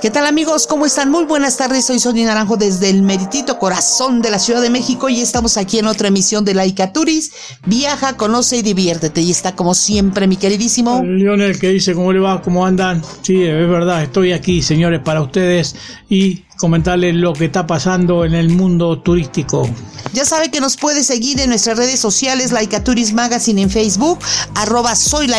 ¿Qué tal amigos? ¿Cómo están? Muy buenas tardes, soy Sonia Naranjo desde el meritito corazón de la Ciudad de México y estamos aquí en otra emisión de Laika Turis. Viaja, conoce y diviértete. Y está como siempre mi queridísimo... Lionel que dice, ¿cómo le va? ¿Cómo andan? Sí, es verdad, estoy aquí señores para ustedes y comentarles lo que está pasando en el mundo turístico. Ya sabe que nos puede seguir en nuestras redes sociales, Laicaturis Magazine en Facebook, arroba soy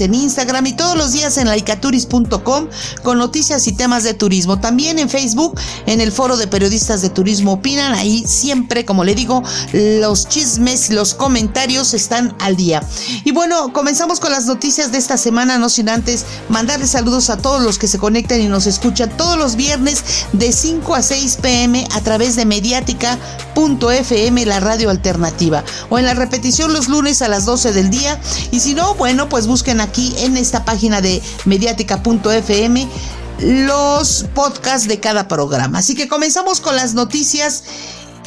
en Instagram y todos los días en laicaturis.com con noticias y temas de turismo. También en Facebook, en el foro de periodistas de turismo opinan, ahí siempre, como le digo, los chismes, los comentarios están al día. Y bueno, comenzamos con las noticias de esta semana, no sin antes mandarles saludos a todos los que se conectan y nos escuchan todos los viernes de 5 a 6 pm a través de mediática.fm, la radio alternativa, o en la repetición los lunes a las 12 del día. Y si no, bueno, pues busquen aquí en esta página de mediática.fm los podcasts de cada programa. Así que comenzamos con las noticias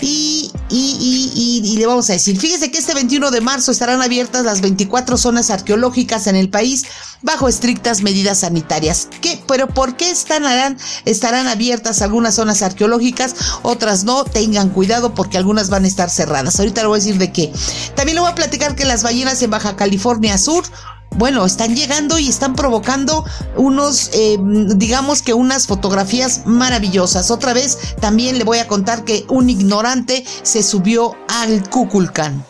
y, y, le vamos a decir, fíjese que este 21 de marzo estarán abiertas las 24 zonas arqueológicas en el país bajo estrictas medidas sanitarias. ¿Qué? ¿Pero por qué estarán, estarán abiertas algunas zonas arqueológicas, otras no? Tengan cuidado porque algunas van a estar cerradas. Ahorita le voy a decir de qué. También le voy a platicar que las ballenas en Baja California Sur bueno, están llegando y están provocando unos, eh, digamos que unas fotografías maravillosas. Otra vez también le voy a contar que un ignorante se subió al Cuculcán.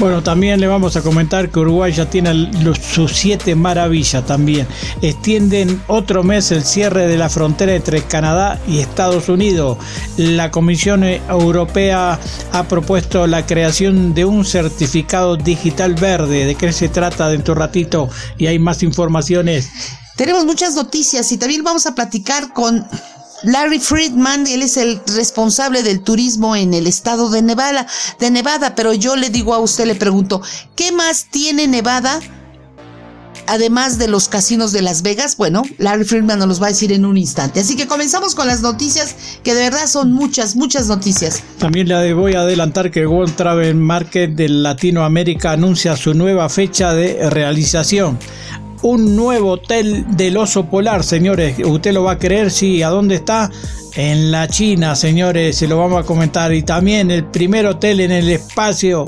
Bueno, también le vamos a comentar que Uruguay ya tiene sus siete maravillas también. Extienden otro mes el cierre de la frontera entre Canadá y Estados Unidos. La Comisión Europea ha propuesto la creación de un certificado digital verde. ¿De qué se trata dentro de un ratito? Y hay más informaciones. Tenemos muchas noticias y también vamos a platicar con Larry Friedman, él es el responsable del turismo en el estado de Nevada, de Nevada, pero yo le digo a usted, le pregunto, ¿qué más tiene Nevada? Además de los casinos de Las Vegas, bueno, Larry Friedman nos los va a decir en un instante. Así que comenzamos con las noticias, que de verdad son muchas, muchas noticias. También le voy a adelantar que World Travel Market de Latinoamérica anuncia su nueva fecha de realización un nuevo hotel del oso polar, señores. ¿Usted lo va a creer? Sí. ¿A dónde está? En la China, señores. Se lo vamos a comentar. Y también el primer hotel en el espacio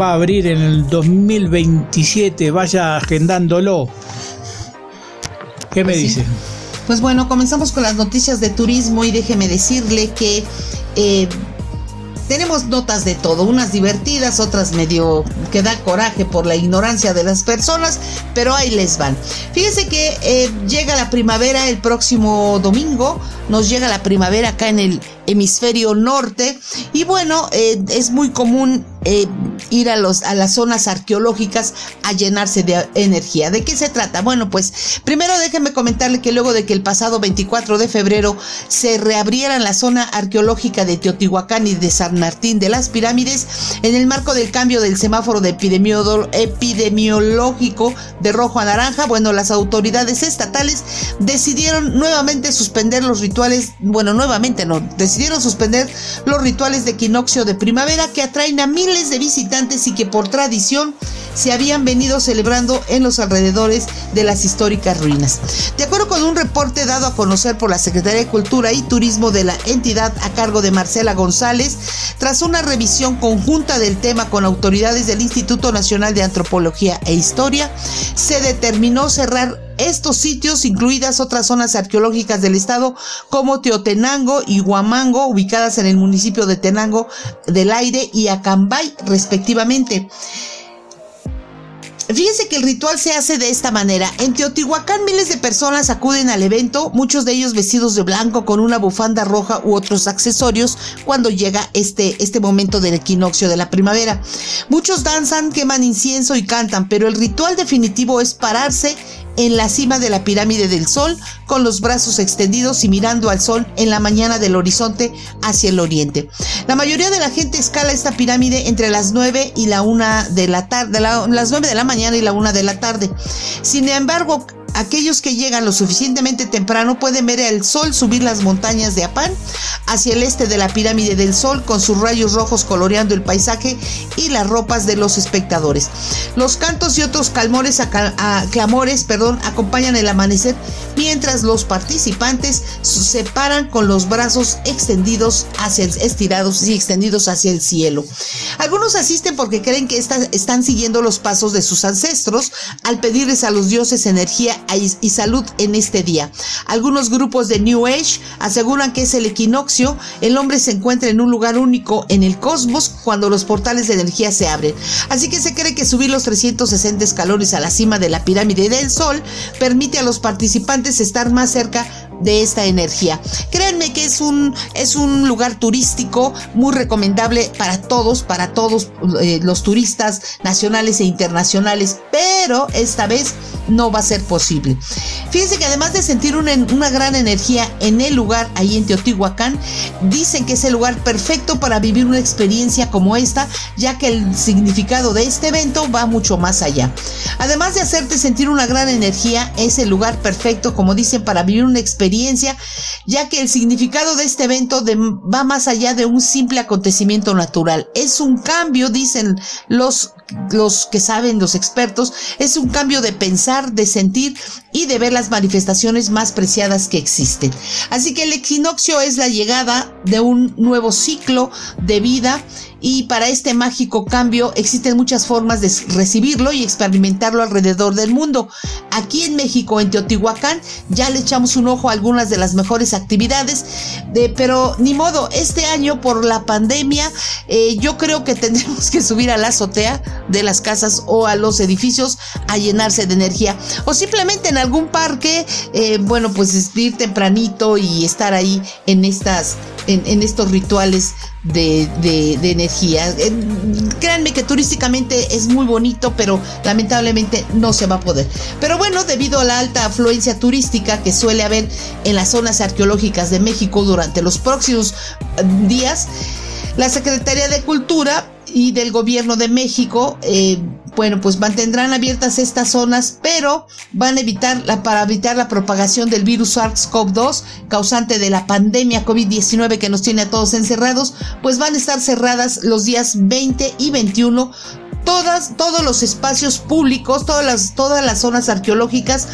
va a abrir en el 2027. Vaya agendándolo. ¿Qué me pues dice? Pues bueno, comenzamos con las noticias de turismo y déjeme decirle que... Eh, tenemos notas de todo, unas divertidas, otras medio que da coraje por la ignorancia de las personas, pero ahí les van. Fíjense que eh, llega la primavera el próximo domingo, nos llega la primavera acá en el hemisferio norte y bueno, eh, es muy común eh, ir a, los, a las zonas arqueológicas a llenarse de energía. ¿De qué se trata? Bueno, pues primero déjenme comentarle que luego de que el pasado 24 de febrero se reabrieran la zona arqueológica de Teotihuacán y de San Martín de las Pirámides, en el marco del cambio del semáforo de epidemiológico de rojo a naranja, bueno, las autoridades estatales decidieron nuevamente suspender los rituales, bueno, nuevamente no, decidieron suspender los rituales de equinoccio de primavera que atraen a miles de visitantes y que por tradición se habían venido celebrando en los alrededores de las históricas ruinas. De acuerdo con un reporte dado a conocer por la Secretaría de Cultura y Turismo de la entidad a cargo de Marcela González, tras una revisión conjunta del tema con autoridades del Instituto Nacional de Antropología e Historia, se determinó cerrar estos sitios, incluidas otras zonas arqueológicas del estado como Teotenango y Huamango, ubicadas en el municipio de Tenango del Aire y Acambay, respectivamente. Fíjense que el ritual se hace de esta manera. En Teotihuacán miles de personas acuden al evento, muchos de ellos vestidos de blanco con una bufanda roja u otros accesorios cuando llega este, este momento del equinoccio de la primavera. Muchos danzan, queman incienso y cantan, pero el ritual definitivo es pararse en la cima de la pirámide del Sol, con los brazos extendidos y mirando al Sol en la mañana del horizonte hacia el oriente. La mayoría de la gente escala esta pirámide entre las 9 y la 1 de la tarde, las 9 de la mañana y la 1 de la tarde. Sin embargo, aquellos que llegan lo suficientemente temprano pueden ver el sol subir las montañas de Apán hacia el este de la pirámide del sol con sus rayos rojos coloreando el paisaje y las ropas de los espectadores. Los cantos y otros calmores, clamores perdón, acompañan el amanecer mientras los participantes se paran con los brazos extendidos hacia estirados y extendidos hacia el cielo. Algunos asisten porque creen que están siguiendo los pasos de sus ancestros al pedirles a los dioses energía y salud en este día. Algunos grupos de New Age aseguran que es el equinoccio, el hombre se encuentra en un lugar único en el cosmos cuando los portales de energía se abren. Así que se cree que subir los 360 escalones a la cima de la pirámide del Sol permite a los participantes estar más cerca de esta energía. Créanme que es un, es un lugar turístico muy recomendable para todos, para todos eh, los turistas nacionales e internacionales, pero esta vez no va a ser posible. Fíjense que además de sentir una, una gran energía en el lugar, ahí en Teotihuacán, dicen que es el lugar perfecto para vivir una experiencia como esta, ya que el significado de este evento va mucho más allá. Además de hacerte sentir una gran energía, es el lugar perfecto, como dicen, para vivir una experiencia experiencia, ya que el significado de este evento va más allá de un simple acontecimiento natural. Es un cambio, dicen los, los que saben, los expertos, es un cambio de pensar, de sentir y de ver las manifestaciones más preciadas que existen. Así que el equinoccio es la llegada de un nuevo ciclo de vida y para este mágico cambio existen muchas formas de recibirlo y experimentarlo alrededor del mundo. Aquí en México, en Teotihuacán, ya le echamos un ojo a algunas de las mejores actividades, de, pero ni modo, este año por la pandemia eh, yo creo que tendremos que subir a la azotea de las casas o a los edificios a llenarse de energía o simplemente en algún parque, eh, bueno, pues ir tempranito y estar ahí en estas, en estos rituales de, energía. Eh, créanme que turísticamente es muy bonito, pero lamentablemente no se va a poder. Pero bueno, debido a la alta afluencia turística que suele haber en las zonas arqueológicas de México durante los próximos eh, días, la Secretaría de Cultura y del Gobierno de México eh, bueno, pues mantendrán abiertas estas zonas, pero van a evitar la, para evitar la propagación del virus SARS-CoV-2 causante de la pandemia COVID-19 que nos tiene a todos encerrados, pues van a estar cerradas los días 20 y 21 todas, todos los espacios públicos, todas las, todas las zonas arqueológicas,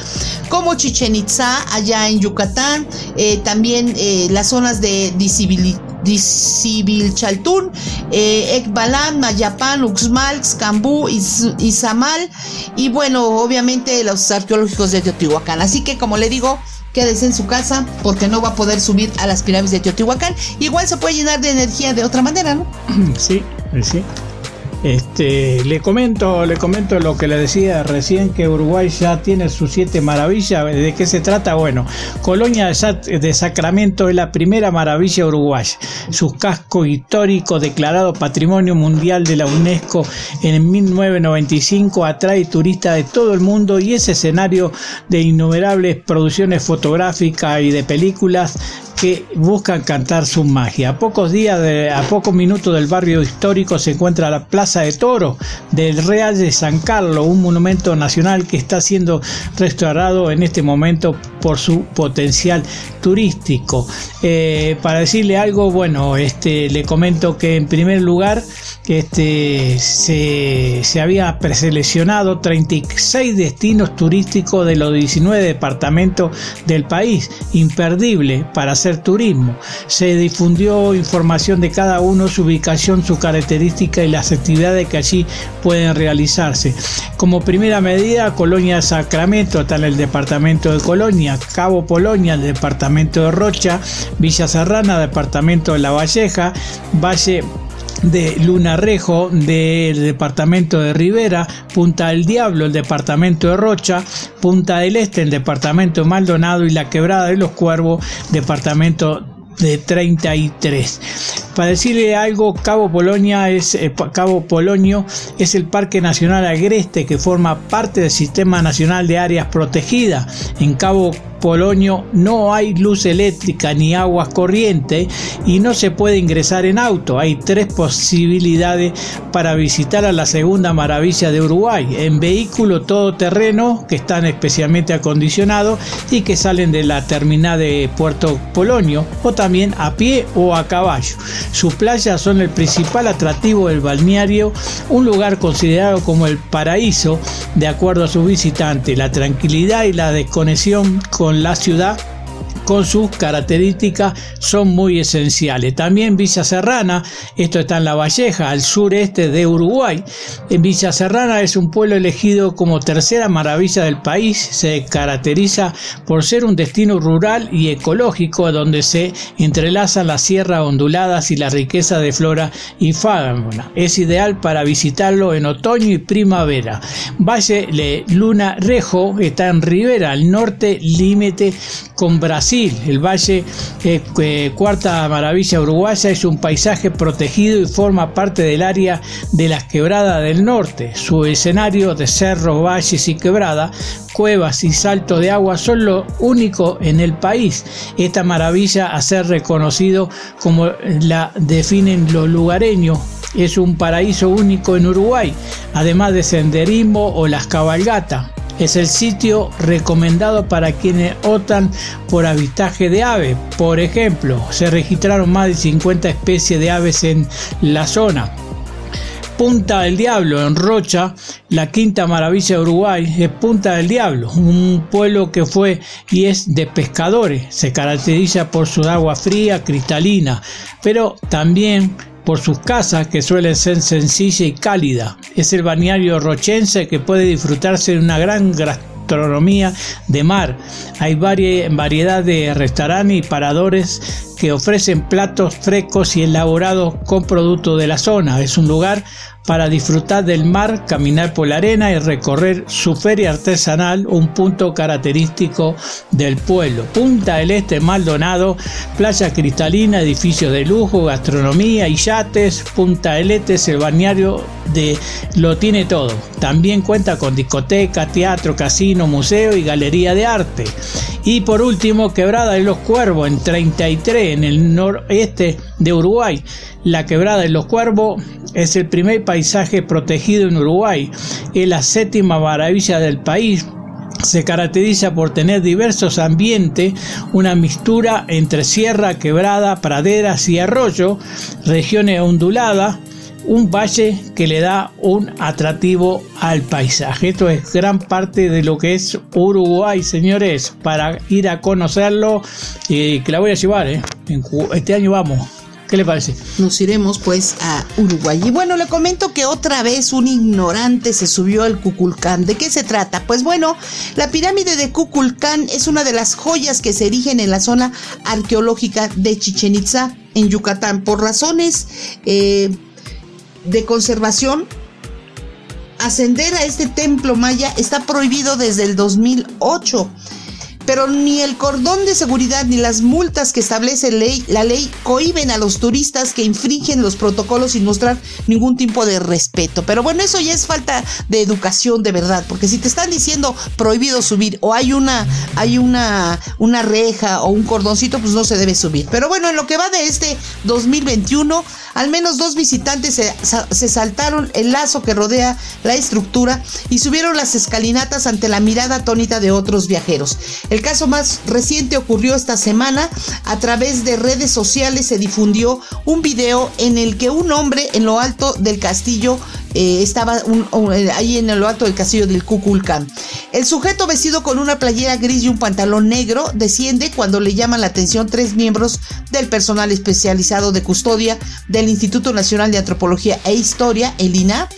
como Chichen Itza, allá en Yucatán, eh, también eh, las zonas de Disibilchaltún, eh, Ekbalan, Mayapán, Uxmal, Cambú, Izamal y bueno, obviamente los arqueológicos de Teotihuacán. Así que como le digo, quédese en su casa porque no va a poder subir a las pirámides de Teotihuacán. Igual se puede llenar de energía de otra manera, ¿no? Sí, sí. Este, le comento, le comento lo que le decía recién que Uruguay ya tiene sus siete maravillas. ¿De qué se trata? Bueno, Colonia de Sacramento es la primera maravilla uruguaya. Su casco histórico declarado Patrimonio Mundial de la UNESCO en 1995 atrae turistas de todo el mundo y es escenario de innumerables producciones fotográficas y de películas que buscan cantar su magia. A pocos días, de, a pocos minutos del barrio histórico se encuentra la Plaza de Toro del Real de San Carlos, un monumento nacional que está siendo restaurado en este momento por su potencial turístico. Eh, para decirle algo, bueno, este, le comento que en primer lugar este, se, se había preseleccionado 36 destinos turísticos de los 19 departamentos del país, imperdible para hacer turismo. Se difundió información de cada uno, su ubicación, su característica y las actividades que allí pueden realizarse. Como primera medida, Colonia Sacramento está en el departamento de Colonia, Cabo Polonia, el departamento de Rocha, Villa Serrana, departamento de La Valleja, Valle de Lunarrejo del departamento de Rivera, Punta del Diablo, el departamento de Rocha, Punta del Este, el departamento de Maldonado y la Quebrada de los Cuervos, departamento de 33. Para decirle algo, Cabo Polonia es eh, Cabo Polonio es el Parque Nacional Agreste que forma parte del Sistema Nacional de Áreas Protegidas. En Cabo Polonio no hay luz eléctrica ni aguas corriente y no se puede ingresar en auto. Hay tres posibilidades para visitar a la segunda maravilla de Uruguay. En vehículo todoterreno que están especialmente acondicionados y que salen de la terminal de Puerto Polonio o también a pie o a caballo. Sus playas son el principal atractivo del balneario, un lugar considerado como el paraíso de acuerdo a sus visitantes. La tranquilidad y la desconexión con la ciudad con sus características son muy esenciales. También Villa Serrana, esto está en La Valleja, al sureste de Uruguay. En Villa Serrana es un pueblo elegido como tercera maravilla del país. Se caracteriza por ser un destino rural y ecológico donde se entrelazan las sierras onduladas y la riqueza de flora y fauna. Es ideal para visitarlo en otoño y primavera. Valle de Luna Rejo está en Rivera, al norte límite con Brasil el valle eh, eh, Cuarta Maravilla Uruguaya es un paisaje protegido y forma parte del área de las quebradas del norte. Su escenario de cerros, valles y quebradas, cuevas y saltos de agua son lo único en el país. Esta maravilla a ser reconocido como la definen los lugareños es un paraíso único en Uruguay, además de senderismo o las cabalgatas es el sitio recomendado para quienes optan por avistaje de aves. Por ejemplo, se registraron más de 50 especies de aves en la zona. Punta del Diablo, en Rocha, la quinta maravilla de Uruguay, es Punta del Diablo, un pueblo que fue y es de pescadores. Se caracteriza por su agua fría, cristalina, pero también por sus casas que suelen ser sencilla y cálida. Es el balneario rochense que puede disfrutarse de una gran gastronomía de mar. Hay variedad de restaurantes y paradores que ofrecen platos frescos y elaborados con productos de la zona. Es un lugar para disfrutar del mar, caminar por la arena y recorrer su feria artesanal, un punto característico del pueblo. Punta del Este Maldonado, playa cristalina, edificios de lujo, gastronomía y yates. Punta del Este es el balneario de lo tiene todo. También cuenta con discoteca, teatro, casino, museo y galería de arte. Y por último, Quebrada de los Cuervos en 33 en el noreste de Uruguay. La Quebrada de los Cuervos es el primer paisaje protegido en Uruguay. Es la séptima maravilla del país se caracteriza por tener diversos ambientes, una mixtura entre sierra, quebrada, praderas y arroyo, regiones onduladas, un valle que le da un atractivo al paisaje. Esto es gran parte de lo que es Uruguay, señores, para ir a conocerlo y que la voy a llevar, ¿eh? este año vamos. ¿Qué le parece? Nos iremos pues a Uruguay. Y bueno, le comento que otra vez un ignorante se subió al Cuculcán. ¿De qué se trata? Pues bueno, la pirámide de Cuculcán es una de las joyas que se erigen en la zona arqueológica de Chichen Itza, en Yucatán. Por razones eh, de conservación, ascender a este templo maya está prohibido desde el 2008 pero ni el cordón de seguridad ni las multas que establece ley, la ley cohiben a los turistas que infringen los protocolos sin mostrar ningún tipo de respeto. Pero bueno, eso ya es falta de educación de verdad, porque si te están diciendo prohibido subir o hay una hay una una reja o un cordoncito, pues no se debe subir. Pero bueno, en lo que va de este 2021, al menos dos visitantes se, saltaron el lazo que rodea la estructura y subieron las escalinatas ante la mirada atónita de otros viajeros. El caso más reciente ocurrió esta semana. A través de redes sociales se difundió un video en el que un hombre en lo alto del castillo eh, estaba eh, ahí en lo alto del castillo del Kukulkan. El sujeto vestido con una playera gris y un pantalón negro desciende cuando le llaman la atención tres miembros del personal especializado de custodia del Instituto Nacional de Antropología e Historia, el INA,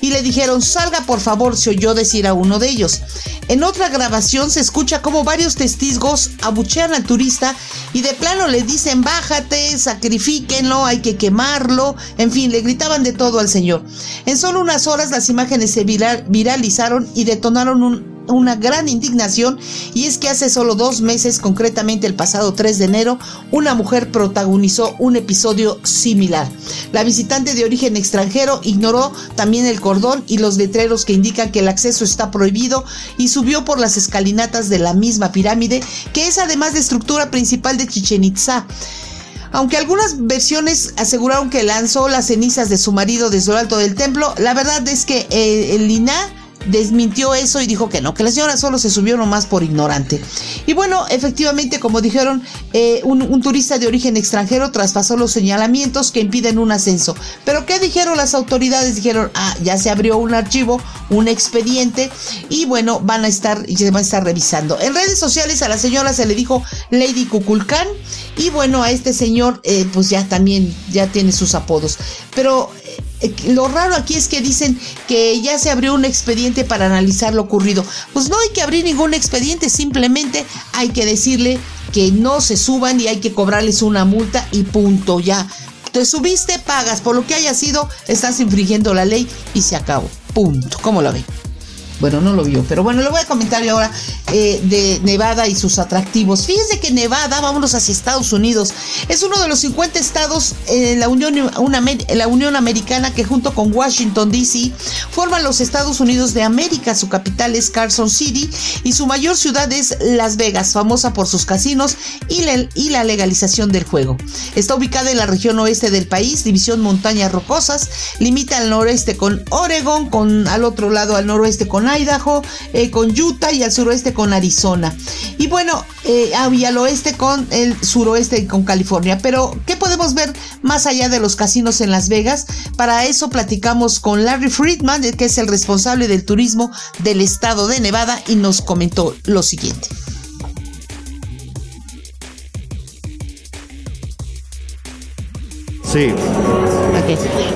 y le dijeron salga por favor, se oyó decir a uno de ellos. En otra grabación se escucha como varios testigos abuchean al turista y de plano le dicen bájate, sacrifíquenlo, hay que quemarlo, en fin, le gritaban de todo al señor. En solo unas horas las imágenes se viralizaron y detonaron un una gran indignación y es que hace solo dos meses, concretamente el pasado 3 de enero, una mujer protagonizó un episodio similar. La visitante de origen extranjero ignoró también el cordón y los letreros que indican que el acceso está prohibido y subió por las escalinatas de la misma pirámide, que es además de estructura principal de Chichen Itza. Aunque algunas versiones aseguraron que lanzó las cenizas de su marido desde lo alto del templo, la verdad es que eh, el Lina desmintió eso y dijo que no, que la señora solo se subió nomás por ignorante. Y bueno, efectivamente, como dijeron, eh, un, turista de origen extranjero traspasó los señalamientos que impiden un ascenso. Pero ¿qué dijeron las autoridades? Dijeron, ah, ya se abrió un archivo, un expediente y bueno, van a estar, y se van a estar revisando. En redes sociales a la señora se le dijo Lady Cuculcán y bueno, a este señor eh, pues ya también, ya tiene sus apodos. Pero eh, lo raro aquí es que dicen que ya se abrió un expediente para analizar lo ocurrido. Pues no hay que abrir ningún expediente, simplemente hay que decirle que no se suban y hay que cobrarles una multa y punto, ya. Te subiste, pagas, por lo que haya sido, estás infringiendo la ley y se acabó. Punto. ¿Cómo lo ven? Bueno, no lo vio, pero bueno, le voy a comentar yo ahora eh, de Nevada y sus atractivos. Fíjense que Nevada, vámonos hacia Estados Unidos, es uno de los 50 estados en la Unión, la Unión Americana que junto con Washington, D.C., forman los Estados Unidos de América. Su capital es Carson City y su mayor ciudad es Las Vegas, famosa por sus casinos y la, legalización del juego. Está ubicada en la región oeste del país, división montañas rocosas, limita al noreste con Oregon, con al otro lado al noroeste con Idaho, eh, con Utah y al suroeste con Arizona. Y bueno, eh, al oeste con el suroeste con California. Pero, ¿qué podemos ver más allá de los casinos en Las Vegas? Para eso platicamos con Larry Friedman, que es el responsable del turismo del estado de Nevada, y nos comentó lo siguiente. Sí.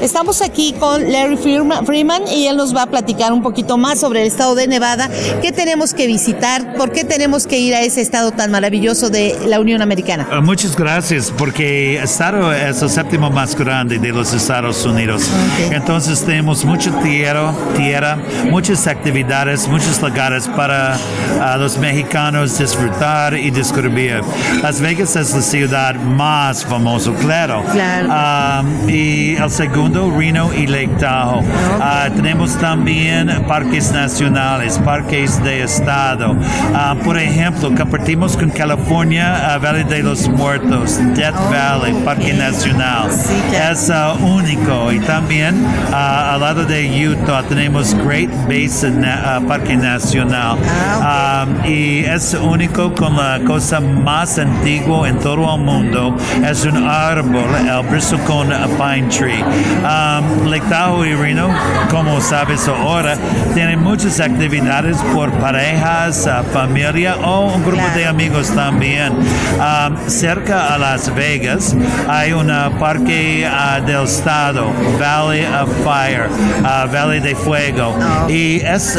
Estamos aquí con Larry Freeman y él nos va a platicar un poquito más sobre el estado de Nevada, qué tenemos que visitar, por qué tenemos que ir a ese estado tan maravilloso de la Unión Americana. Ah, muchas gracias, porque estado es el séptimo más grande de los Estados Unidos. Entonces tenemos mucha tierra, tierra, muchas actividades, muchos lugares para ah, los mexicanos disfrutar y descubrir. Las Vegas es la ciudad más famosa, claro. claro. Ah, y el segundo, Reno y Lake Tahoe. Ah, tenemos también parques nacionales, parques de estado. Ah, por ejemplo, compartimos con California Valle de los Muertos, Death Valley, Parque Nacional. es único. También al lado de Utah tenemos Great Basin Parque Nacional. Ah, y es único con la cosa más antigua en todo el mundo. Es un árbol, el con Pine Tree. Um, Lake Tahoe y Reno, como sabes ahora, tienen muchas actividades por parejas, uh, familia o un grupo de amigos también. Um, cerca a Las Vegas hay un parque uh, del estado, Valley of Fire, uh, Valley de Fuego, oh. y es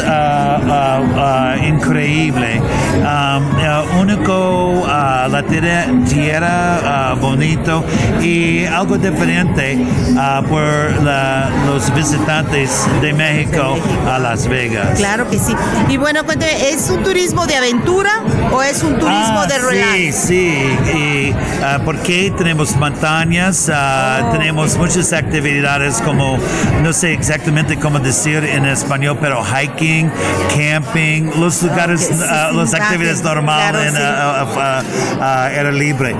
increíble. Um, único, la tierra, tierra bonito y algo diferente uh, por la, los visitantes de México a Las Vegas. Claro que sí. Y bueno, ¿es un turismo de aventura o es un turismo ah, de relax? Sí, sí. Y, uh, porque tenemos montañas, uh, oh. tenemos muchas actividades como, no sé exactamente cómo decir en español, pero hiking, camping, los lugares, okay, sí, las actividades normales claro, en era libre.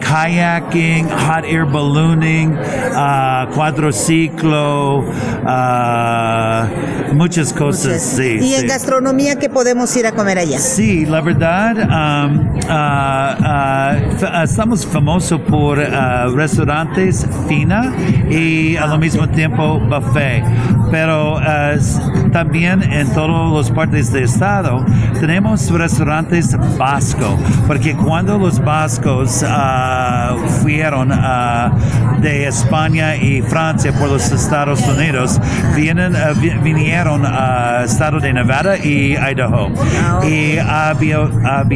kayaking, hot air ballooning, uh, cuadrociclo, uh, muchas cosas. Sí, ¿Y sí. en gastronomía qué podemos ir a comer allá? Sí, la verdad, um, uh, estamos famosos por restaurantes fina y al mismo tiempo buffet. Pero también en todas las partes del estado tenemos restaurantes vascos, porque cuando los vascos fueron de España y Francia por los Estados Unidos, vienen, uh, vinieron al estado de Nevada y Idaho. Y habitaron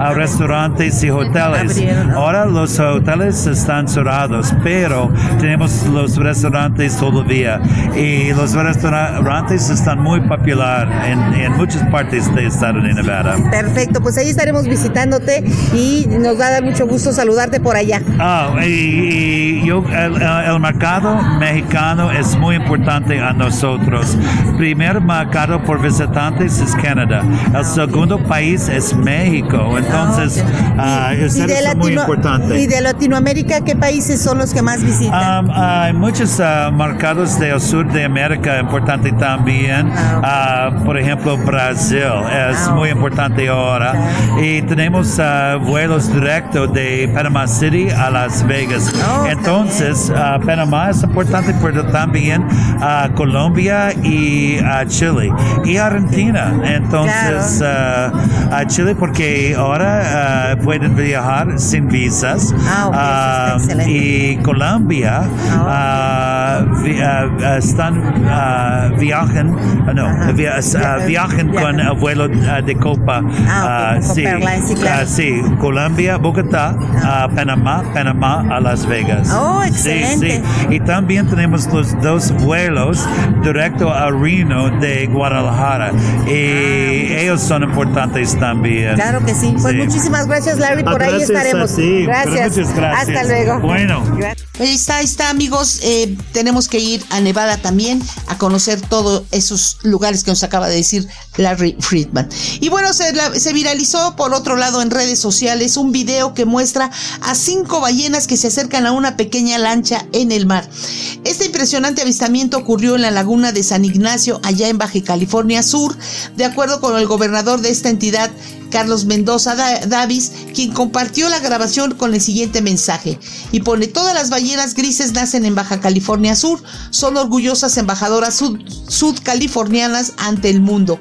a restaurantes y hoteles. Ahora los hoteles están cerrados, pero tenemos los restaurantes todavía. Y los restaurantes están muy populares en, en muchas partes del estado de Nevada. Perfecto, pues ahí estaremos visitándote y nos va a dar mucho gusto saludarte por allá. Ah, y, yo, el, el, mercado mexicano es muy importante a nosotros. Primer mercado por visitantes es Canadá. El segundo país es México. Entonces, ah, es muy importante. ¿Y de Latinoamérica qué países son los que más visitan? Um, hay muchos uh, mercados del sur de América importantes también. Uh, por ejemplo, Brasil es muy importante ahora. Y tenemos uh, vuelos directos de Panama City a Las Vegas. Oh, Entonces, Panamá es importante, pero también Colombia y Chile. Y Argentina. Entonces, a Chile porque ahora pueden viajar sin visas. Ah, y Colombia están viajan, no, viajan con el vuelo de Copa. Ah, sí, sí, Colombia, Bogotá, Panamá, Panamá a Las Vegas. Oh, excelente. Y también tenemos los dos vuelos directo a Reno de Guadalajara. Y ellos son importantes también. Claro que sí. Pues muchísimas gracias, Larry. Por ahí estaremos. gracias. Hasta luego. Bueno. Ahí está, amigos. Eh, tenemos que ir a Nevada también a conocer todos esos lugares que nos acaba de decir Larry Friedman. Y bueno, se, viralizó por otro lado en redes sociales un video que muestra a cinco ballenas que se acercan a una pequeña lancha en el mar. Este impresionante avistamiento ocurrió en la laguna de San Ignacio, allá en Baja California Sur, de acuerdo con el gobernador de esta entidad, Carlos Mendoza Davis, quien compartió la grabación con el siguiente mensaje y pone todas las ballenas grises nacen en Baja California Sur, son orgullosas embajadoras sudcalifornianas ante el mundo.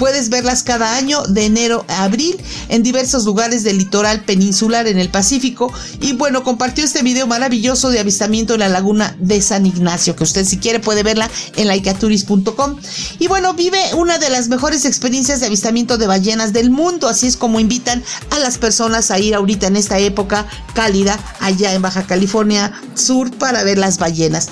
Puedes verlas cada año de enero a abril en diversos lugares del litoral peninsular en el Pacífico. Y bueno, compartió este video maravilloso de avistamiento en la laguna de San Ignacio, que usted si quiere puede verla en laicaturis.com. Y bueno, vive una de las mejores experiencias de avistamiento de ballenas del mundo. Así es como invitan a las personas a ir ahorita en esta época cálida allá en Baja California Sur para ver las ballenas.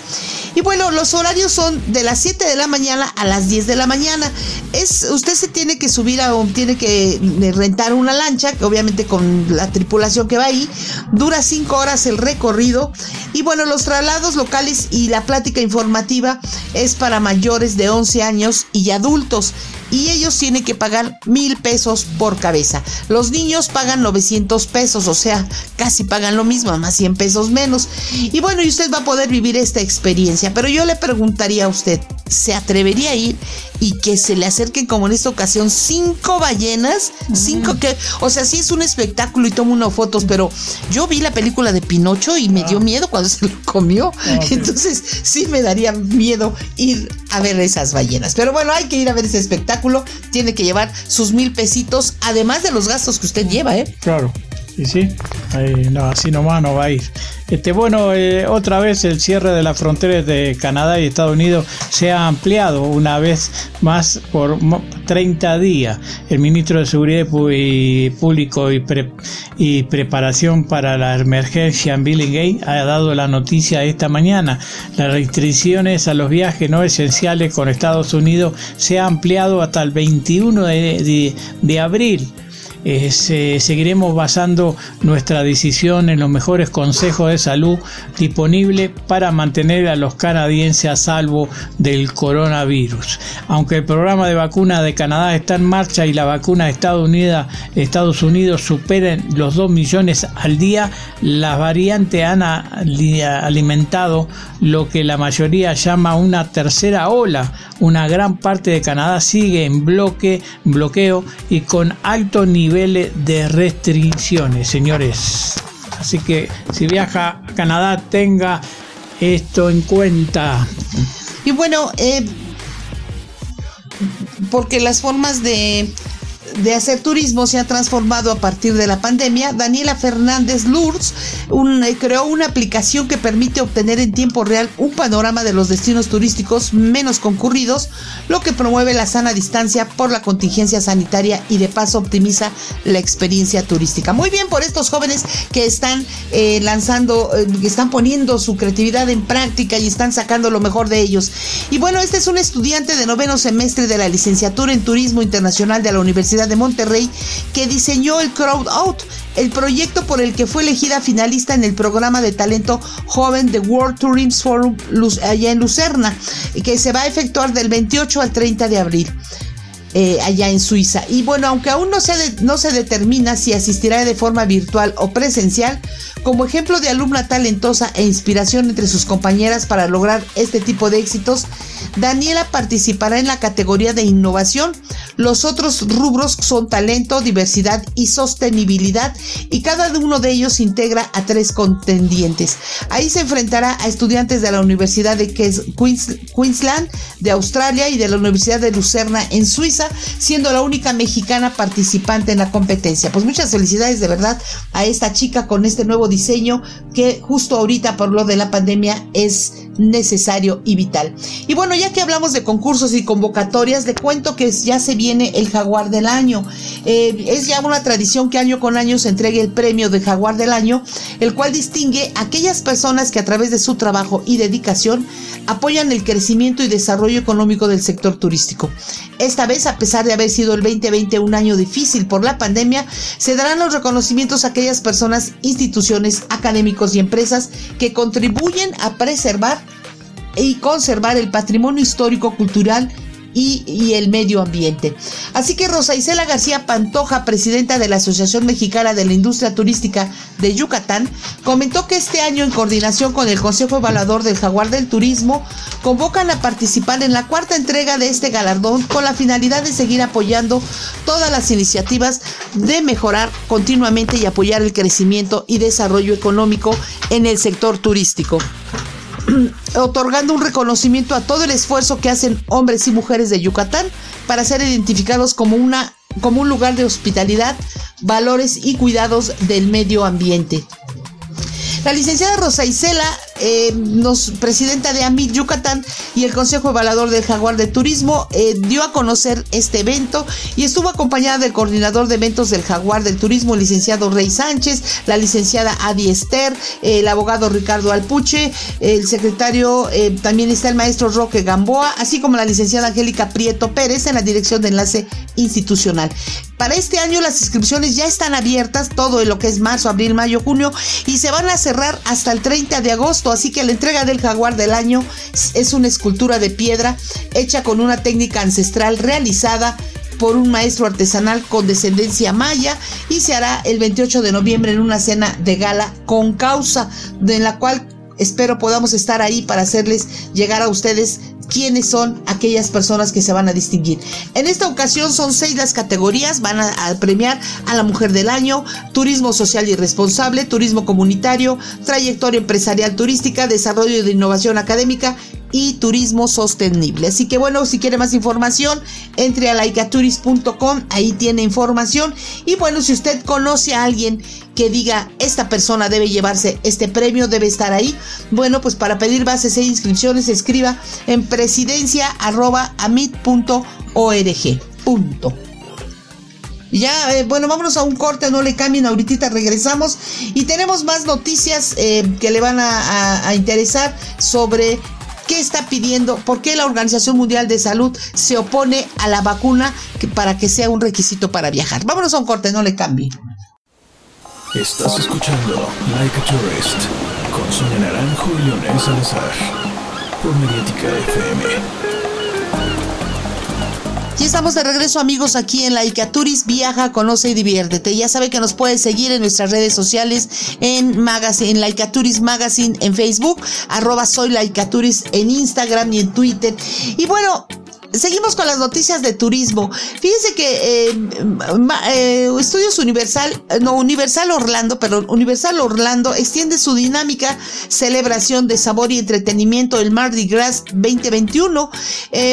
Y bueno, los horarios son de las 7 de la mañana a las 10 de la mañana. Es usted se tiene que subir a tiene que eh, rentar una lancha, obviamente con la tripulación que va ahí. Dura cinco horas el recorrido. Y bueno, los traslados locales y la plática informativa es para mayores de 11 años y adultos y ellos tienen que pagar mil pesos por cabeza. Los niños pagan 900 pesos, o sea, casi pagan lo mismo, más 100 pesos menos. Y bueno, y usted va a poder vivir esta experiencia, pero yo le preguntaría a usted, ¿se atrevería a ir y que se le acerquen como en esta ocasión cinco ballenas? Cinco que, o sea, sí es un espectáculo y tomo unas fotos, pero yo vi la película de Pinocho y me dio ah. miedo cuando se lo comió. Ah, Entonces sí me daría miedo ir a ver esas ballenas. Pero bueno, hay que ir a ver ese espectáculo tiene que llevar sus mil pesitos, además de los gastos que usted lleva, ¿eh? Claro. Y sí, no, así nomás no va a ir. Este, bueno, eh, otra vez el cierre de las fronteras de Canadá y Estados Unidos se ha ampliado una vez más por 30 días. El ministro de Seguridad Público y, y Preparación para la Emergencia, Billy Gates, ha dado la noticia esta mañana. Las restricciones a los viajes no esenciales con Estados Unidos se ha ampliado hasta el 21 de, de abril. Eh, seguiremos basando nuestra decisión en los mejores consejos de salud disponibles para mantener a los canadienses a salvo del coronavirus. Aunque el programa de vacuna de Canadá está en marcha y la vacuna de Estados Unidos, Estados Unidos superen los 2 millones al día, las variantes han alimentado lo que la mayoría llama una tercera ola. Una gran parte de Canadá sigue en bloque, bloqueo y con alto nivel de restricciones, señores. Así que si viaja a Canadá, tenga esto en cuenta. Y bueno, eh, porque las formas de de hacer turismo se ha transformado a partir de la pandemia. Daniela Fernández Lourdes eh, creó una aplicación que permite obtener en tiempo real un panorama de los destinos turísticos menos concurridos, lo que promueve la sana distancia por la contingencia sanitaria y de paso optimiza la experiencia turística. Muy bien por estos jóvenes que están eh, lanzando, eh, que están poniendo su creatividad en práctica y están sacando lo mejor de ellos. Y bueno, este es un estudiante de noveno semestre de la licenciatura en Turismo Internacional de la Universidad de Monterrey que diseñó el Crowd Out, el proyecto por el que fue elegida finalista en el programa de talento joven de World Tourism Forum allá en Lucerna, que se va a efectuar del 28 al 30 de abril. Eh, allá en Suiza. Y bueno, aunque aún no se, no se determina si asistirá de forma virtual o presencial, como ejemplo de alumna talentosa e inspiración entre sus compañeras para lograr este tipo de éxitos, Daniela participará en la categoría de innovación. Los otros rubros son talento, diversidad y sostenibilidad y cada uno de ellos integra a tres contendientes. Ahí se enfrentará a estudiantes de la Universidad de Queensland de Australia y de la Universidad de Lucerna en Suiza, siendo la única mexicana participante en la competencia. Pues muchas felicidades de verdad a esta chica con este nuevo diseño que justo ahorita por lo de la pandemia es necesario y vital. Y bueno, ya que hablamos de concursos y convocatorias, le cuento que ya se viene el Jaguar del Año. Eh, es ya una tradición que año con año se entregue el premio de Jaguar del Año, el cual distingue a aquellas personas que a través de su trabajo y dedicación apoyan el crecimiento y desarrollo económico del sector turístico. Esta vez, a pesar de haber sido el 2020 un año difícil por la pandemia, se darán los reconocimientos a aquellas personas, instituciones, académicos y empresas que contribuyen a preservar y conservar el patrimonio histórico cultural y, el medio ambiente. Así que Rosa Isela García Pantoja, presidenta de la Asociación Mexicana de la Industria Turística de Yucatán, comentó que este año, en coordinación con el Consejo Evaluador del Jaguar del Turismo, convocan a participar en la cuarta entrega de este galardón con la finalidad de seguir apoyando todas las iniciativas de mejorar continuamente y apoyar el crecimiento y desarrollo económico en el sector turístico. otorgando un reconocimiento a todo el esfuerzo que hacen hombres y mujeres de Yucatán para ser identificados como, una, como un lugar de hospitalidad, valores y cuidados del medio ambiente. La licenciada Rosa Isela, eh, nos, presidenta de AMIT Yucatán y el Consejo Evaluador del Jaguar de Turismo, eh, dio a conocer este evento y estuvo acompañada del coordinador de eventos del Jaguar del Turismo, el licenciado Rey Sánchez, la licenciada Adi Esther, el abogado Ricardo Alpuche, el secretario, eh, también está el maestro Roque Gamboa, así como la licenciada Angélica Prieto Pérez en la dirección de enlace institucional. Para este año las inscripciones ya están abiertas, todo lo que es marzo, abril, mayo, junio, y se van a cerrar hasta el 30 de agosto. Así que la entrega del jaguar del año es una escultura de piedra hecha con una técnica ancestral realizada por un maestro artesanal con descendencia maya y se hará el 28 de noviembre en una cena de gala con causa, en la cual espero podamos estar ahí para hacerles llegar a ustedes quiénes son aquellas personas que se van a distinguir. En esta ocasión son seis las categorías, van a, premiar a la mujer del año, turismo social y responsable, turismo comunitario, trayectoria empresarial turística, desarrollo de innovación académica y turismo sostenible. Así que bueno, si quiere más información, entre a laicaturis.com, ahí tiene información. Y bueno, si usted conoce a alguien que diga esta persona debe llevarse este premio, debe estar ahí, bueno, pues para pedir bases e inscripciones, escriba en presidencia.amit.org. Punto. Ya, eh, bueno, vámonos a un corte, no le cambien, ahorita regresamos y tenemos más noticias eh, que le van a interesar sobre ¿Qué está pidiendo? ¿Por qué la Organización Mundial de Salud se opone a la vacuna para que sea un requisito para viajar? Vámonos a un corte, no le cambie. Estás escuchando Like a Tourist con Sonia Naranjo y Leonel Salazar por Mediática FM. Y estamos de regreso amigos aquí en Laicaturis, viaja, conoce y diviértete. Ya sabe que nos puede seguir en nuestras redes sociales en Magazine, en Laicaturis Magazine en Facebook, arroba soy Laicaturis en Instagram y en Twitter. Y bueno, Seguimos con las noticias de turismo. Fíjense que eh, eh, Estudios Universal, eh, no Universal Orlando, perdón, Universal Orlando extiende su dinámica celebración de sabor y entretenimiento el Mardi Gras 2021,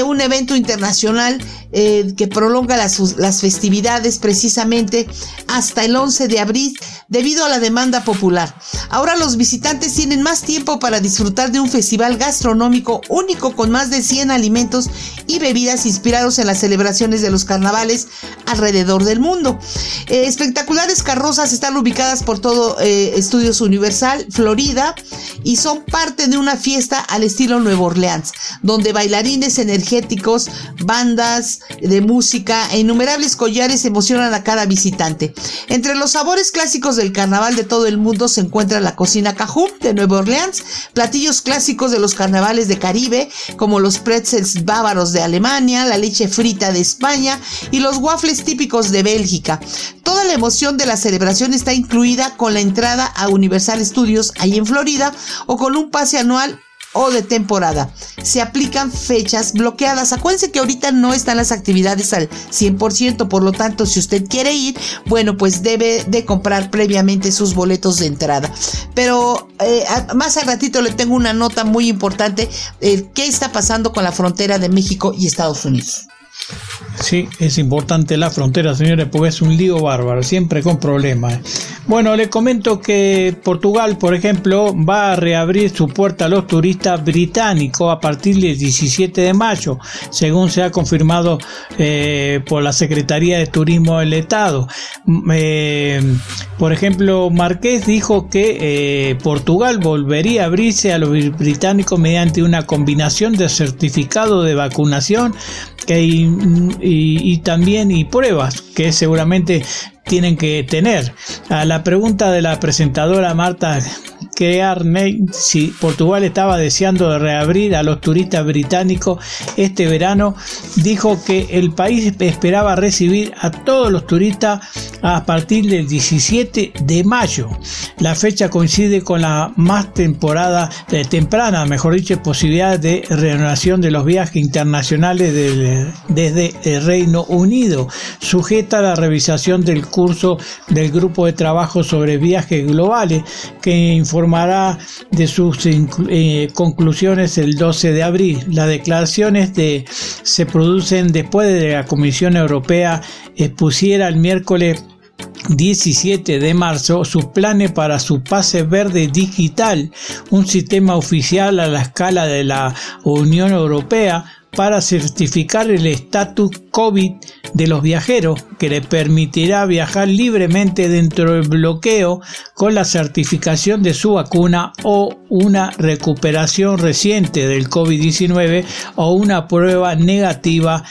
un evento internacional que prolonga las, las festividades precisamente hasta el 11 de abril debido a la demanda popular. Ahora los visitantes tienen más tiempo para disfrutar de un festival gastronómico único con más de 100 alimentos y bebidas inspirados en las celebraciones de los carnavales alrededor del mundo. Eh, espectaculares carrozas están ubicadas por todo eh, Estudios Universal, Florida, y son parte de una fiesta al estilo Nueva Orleans, donde bailarines energéticos, bandas de música e innumerables collares emocionan a cada visitante. Entre los sabores clásicos del carnaval de todo el mundo se encuentra la cocina cajún de Nueva Orleans, platillos clásicos de los carnavales de Caribe, como los pretzels bávaros de Alemania, la leche frita de España y los waffles típicos de Bélgica. Toda la emoción de la celebración está incluida con la entrada a Universal Studios ahí en Florida o con un pase anual o de temporada. Se aplican fechas bloqueadas. Acuérdense que ahorita no están las actividades al 100%, por lo tanto, si usted quiere ir, bueno, pues debe de comprar previamente sus boletos de entrada. Pero eh, más al ratito le tengo una nota muy importante. Eh, ¿Qué está pasando con la frontera de México y Estados Unidos? Sí, es importante la frontera, señores, porque es un lío bárbaro, siempre con problemas. Bueno, le comento que Portugal, por ejemplo, va a reabrir su puerta a los turistas británicos a partir del 17 de mayo, según se ha confirmado eh, por la Secretaría de Turismo del Estado. Mm, eh, por ejemplo, Marqués dijo que eh, Portugal volvería a abrirse a los británicos mediante una combinación de certificado de vacunación que y, también y pruebas que seguramente tienen que tener. A la pregunta de la presentadora Marta Kearney si Portugal estaba deseando reabrir a los turistas británicos este verano, dijo que el país esperaba recibir a todos los turistas a partir del 17 de mayo. La fecha coincide con la más temporada de temprana, mejor dicho, posibilidad de reanudación de los viajes internacionales desde el Reino Unido, sujeta a la revisación del curso del grupo de trabajo sobre viajes globales que informará de sus eh, conclusiones el 12 de abril. Las declaraciones de, se producen después de que la Comisión Europea expusiera el miércoles 17 de marzo sus planes para su pase verde digital, un sistema oficial a la escala de la Unión Europea para certificar el estatus COVID de los viajeros, que le permitirá viajar libremente dentro del bloqueo con la certificación de su vacuna o una recuperación reciente del COVID-19 o una prueba negativa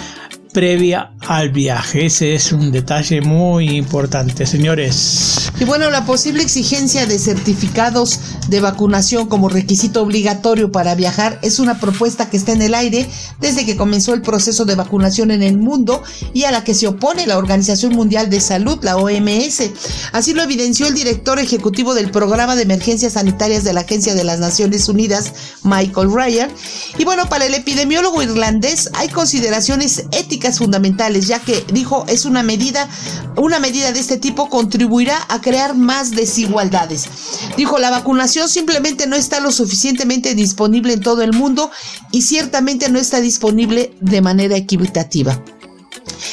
previa al viaje. Ese es un detalle muy importante, señores. Y bueno, la posible exigencia de certificados de vacunación como requisito obligatorio para viajar es una propuesta que está en el aire desde que comenzó el proceso de vacunación en el mundo y a la que se opone la Organización Mundial de Salud, la OMS. Así lo evidenció el director ejecutivo del Programa de Emergencias Sanitarias de la Agencia de las Naciones Unidas, Michael Ryan. Y bueno, para el epidemiólogo irlandés hay consideraciones éticas fundamentales, ya que dijo es una medida, una medida de este tipo contribuirá a crear más desigualdades. Dijo, la vacunación simplemente no está lo suficientemente disponible en todo el mundo y ciertamente no está disponible de manera equitativa.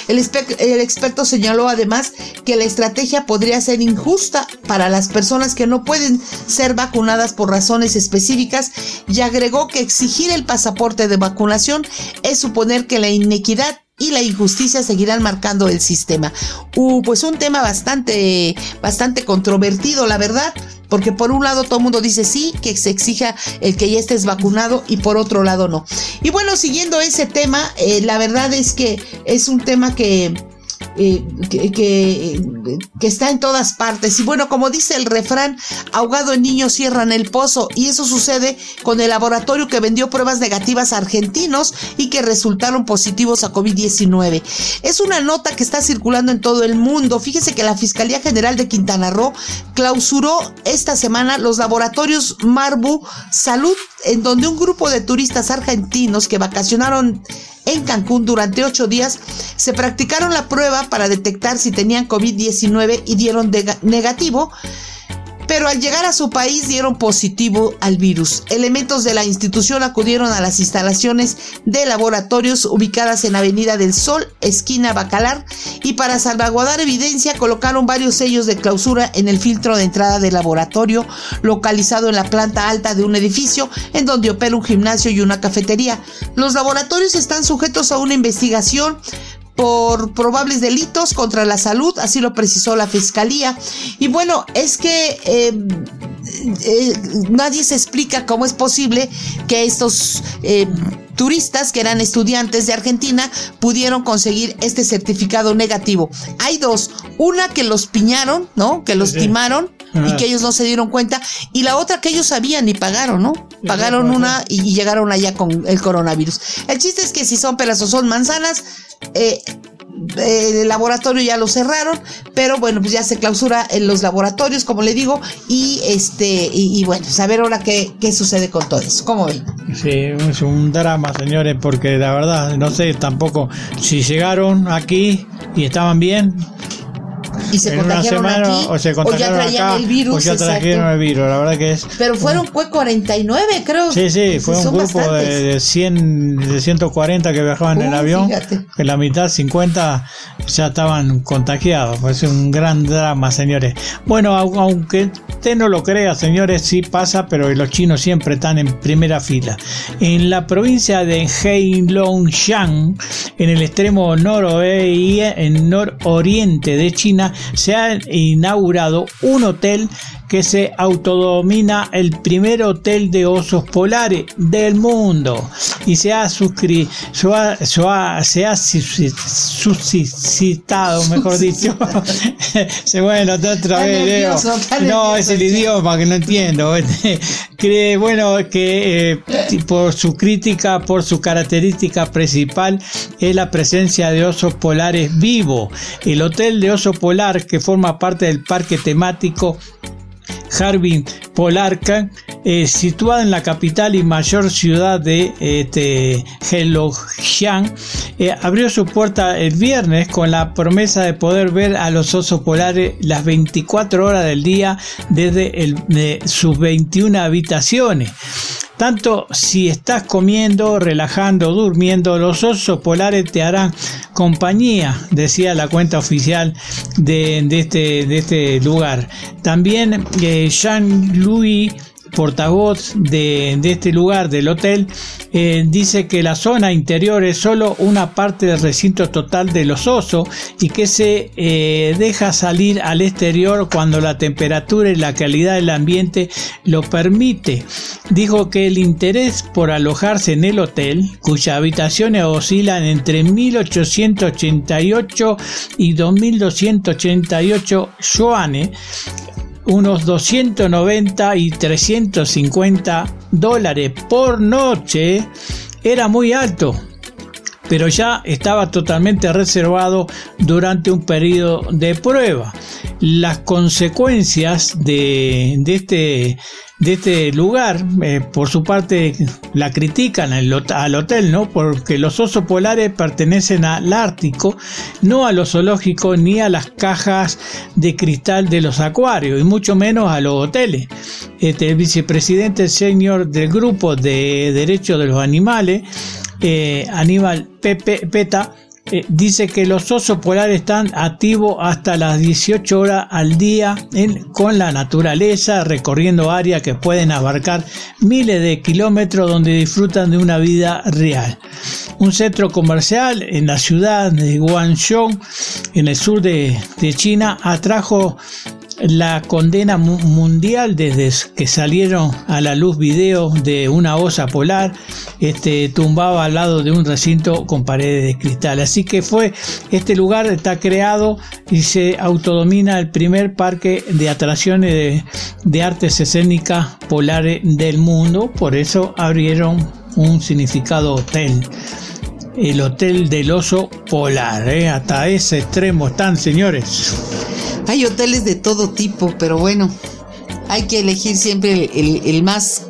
El, experto señaló además que la estrategia podría ser injusta para las personas que no pueden ser vacunadas por razones específicas y agregó que exigir el pasaporte de vacunación es suponer que la inequidad y la injusticia seguirán marcando el sistema. Uh, pues un tema bastante, bastante controvertido, la verdad. Porque por un lado todo el mundo dice sí, que se exija el que ya estés vacunado y por otro lado no. Y bueno, siguiendo ese tema, eh, la verdad es que es un tema que eh, que, que, está en todas partes. Y bueno, como dice el refrán, ahogado en niños cierran el pozo. Y eso sucede con el laboratorio que vendió pruebas negativas a argentinos y que resultaron positivos a COVID-19. Es una nota que está circulando en todo el mundo. Fíjese que la Fiscalía General de Quintana Roo clausuró esta semana los laboratorios Marbu Salud, en donde un grupo de turistas argentinos que vacacionaron en Cancún durante ocho días. Se practicaron la prueba para detectar si tenían COVID-19 y dieron negativo pero al llegar a su país dieron positivo al virus. Elementos de la institución acudieron a las instalaciones de laboratorios ubicadas en Avenida del Sol, esquina Bacalar, y para salvaguardar evidencia colocaron varios sellos de clausura en el filtro de entrada del laboratorio, localizado en la planta alta de un edificio en donde opera un gimnasio y una cafetería. Los laboratorios están sujetos a una investigación por probables delitos contra la salud, así lo precisó la fiscalía. Y bueno, es que em, eh, nadie se explica cómo es posible que estos turistas que eran estudiantes de Argentina pudieron conseguir este certificado negativo. Hay dos, una que los piñaron, ¿no? Que los timaron y que ellos no se dieron cuenta y la otra que ellos sabían y pagaron, ¿no? Pagaron una y, llegaron allá con el coronavirus. El chiste es que si son peras o son manzanas, eh, el laboratorio ya lo cerraron, pero bueno, pues ya se clausura en los laboratorios, como le digo, y este, y, bueno, saber ahora qué, qué sucede con todo eso. ¿Cómo ven? Sí, es un drama, señores, porque la verdad, no sé tampoco si llegaron aquí y estaban bien, y se contagiaron aquí, o se contagiaron ya traían el virus. O ya trajeron el virus, la verdad que es. Pero fueron fue 49, creo. Sí, sí, fue un grupo de, 100, de 140 que viajaban en el avión. Que la mitad, 50, ya estaban contagiados. Pues es un gran drama, señores. Bueno, aunque usted no lo crea, señores, sí pasa, pero los chinos siempre están en primera fila. En la provincia de Heilongjiang, en el extremo noroeste, en nororiente de China, se ha inaugurado un hotel que se autodomina el primer hotel de osos polares del mundo y se ha, suscrito, se ha suscitado, mejor dicho. se bueno, otra vez, no, es el idioma que no entiendo. Cree, bueno, que eh, por su crítica, por su característica principal, es la presencia de osos polares vivos. El hotel de oso polar, que forma parte del parque temático Harbin Polarca, eh, situada en la capital y mayor ciudad de este, eh, abrió su puerta el viernes con la promesa de poder ver a los osos polares las 24 horas del día desde el, sus 21 habitaciones. Tanto si estás comiendo, relajando, durmiendo, los osos polares te harán compañía, decía la cuenta oficial de, este, este lugar. También eh, Jean-Louis portavoz de, este lugar, del hotel, eh, dice que la zona interior es solo una parte del recinto total de los osos y que se eh, deja salir al exterior cuando la temperatura y la calidad del ambiente lo permite. Dijo que el interés por alojarse en el hotel, cuyas habitaciones oscilan entre 1888 y 2288 yuanes, unos 290 y 350 dólares por noche era muy alto, pero ya estaba totalmente reservado durante un periodo de prueba. Las consecuencias de, este este lugar, eh, por su parte, la critican al, hotel, ¿no? Porque los osos polares pertenecen al Ártico, no a los zoológicos ni a las cajas de cristal de los acuarios, y mucho menos a los hoteles. Este, el vicepresidente señor del grupo de derechos de los animales, eh, Aníbal Pepe, Peta, eh, dice que los osos polares están activos hasta las 18 horas al día con la naturaleza, recorriendo áreas que pueden abarcar miles de kilómetros donde disfrutan de una vida real. Un centro comercial en la ciudad de Guangzhou, en el sur de China, atrajo la condena mundial desde que salieron a la luz videos de una osa polar este, tumbaba al lado de un recinto con paredes de cristal. Así que fue, este lugar está creado y se autodomina el primer parque de atracciones de, artes escénicas polares del mundo, por eso abrieron un significado hotel el Hotel del Oso Polar. ¿eh? Hasta ese extremo están, señores. Hay hoteles de todo tipo, pero bueno, hay que elegir siempre el, más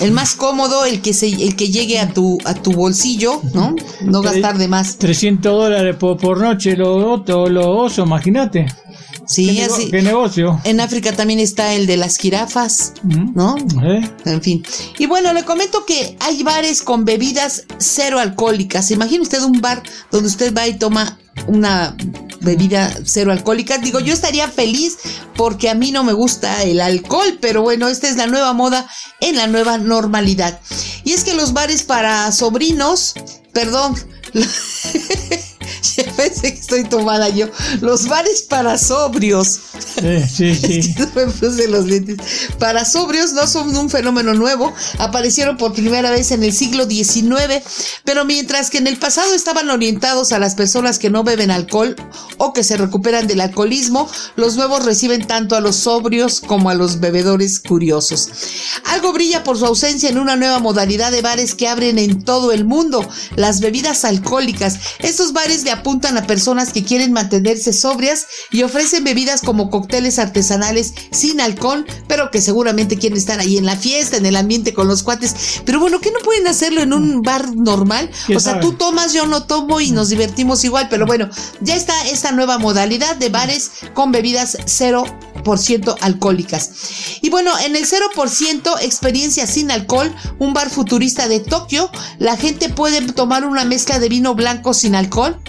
el más cómodo, el que se, el que llegue a tu, a tu bolsillo, ¿no? No gastar de más. 300 dólares por, por noche los lo osos, imagínate. Sí, ¿Qué, así. qué negocio? En África también está el de las jirafas, ¿no? ¿Eh? En fin. Y bueno, le comento que hay bares con bebidas cero alcohólicas. Imagine usted un bar donde usted va y toma una bebida cero alcohólica. Digo, yo estaría feliz porque a mí no me gusta el alcohol, pero bueno, esta es la nueva moda en la nueva normalidad. Y es que los bares para sobrinos, perdón, ya pensé que estoy tomada yo, los bares para sobrios. Eh, sí, sí. Es que no me puse los lentes. Para sobrios no son un fenómeno nuevo, aparecieron por primera vez en el siglo XIX, pero mientras que en el pasado estaban orientados a las personas que no beben alcohol o que se recuperan del alcoholismo, los nuevos reciben tanto a los sobrios como a los bebedores curiosos. Algo brilla por su ausencia en una nueva modalidad de bares que abren en todo el mundo, las bebidas alcohólicas. Estos bares le apuntan a personas que quieren mantenerse sobrias y ofrecen bebidas como cócteles artesanales sin alcohol, pero que seguramente quieren estar ahí en la fiesta, en el ambiente con los cuates. Pero bueno, ¿qué no pueden hacerlo en un bar normal? ¿Quién O sea, sabe? tú tomas, yo no tomo y nos divertimos igual, pero bueno, ya está esta nueva modalidad de bares con bebidas 0% alcohólicas. Y bueno, en el 0% experiencia sin alcohol, un bar futurista de Tokio, la gente puede tomar una mezcla de vino blanco sin alcohol,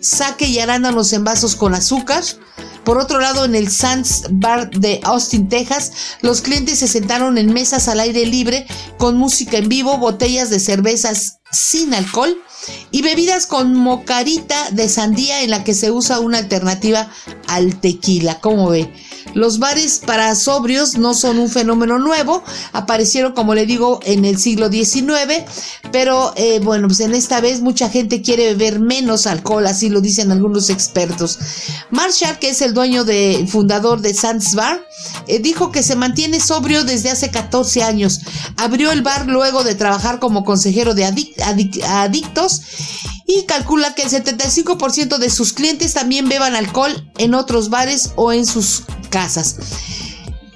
sake y arándanos en vasos con azúcar. Por otro lado, en el Sands Bar de Austin, Texas, los clientes se sentaron en mesas al aire libre con música en vivo, botellas de cervezas sin alcohol y bebidas con mocarita de sandía en la que se usa una alternativa al tequila. ¿Cómo ve? Los bares para sobrios no son un fenómeno nuevo, aparecieron como le digo en el siglo XIX, pero eh, bueno, pues en esta vez mucha gente quiere beber menos alcohol, así lo dicen algunos expertos. Marshall, que es el dueño de fundador de Sands Bar, eh, dijo que se mantiene sobrio desde hace 14 años. Abrió el bar luego de trabajar como consejero de adic- adic- adictos y calcula que el 75% de sus clientes también beban alcohol en otros bares o en sus casas.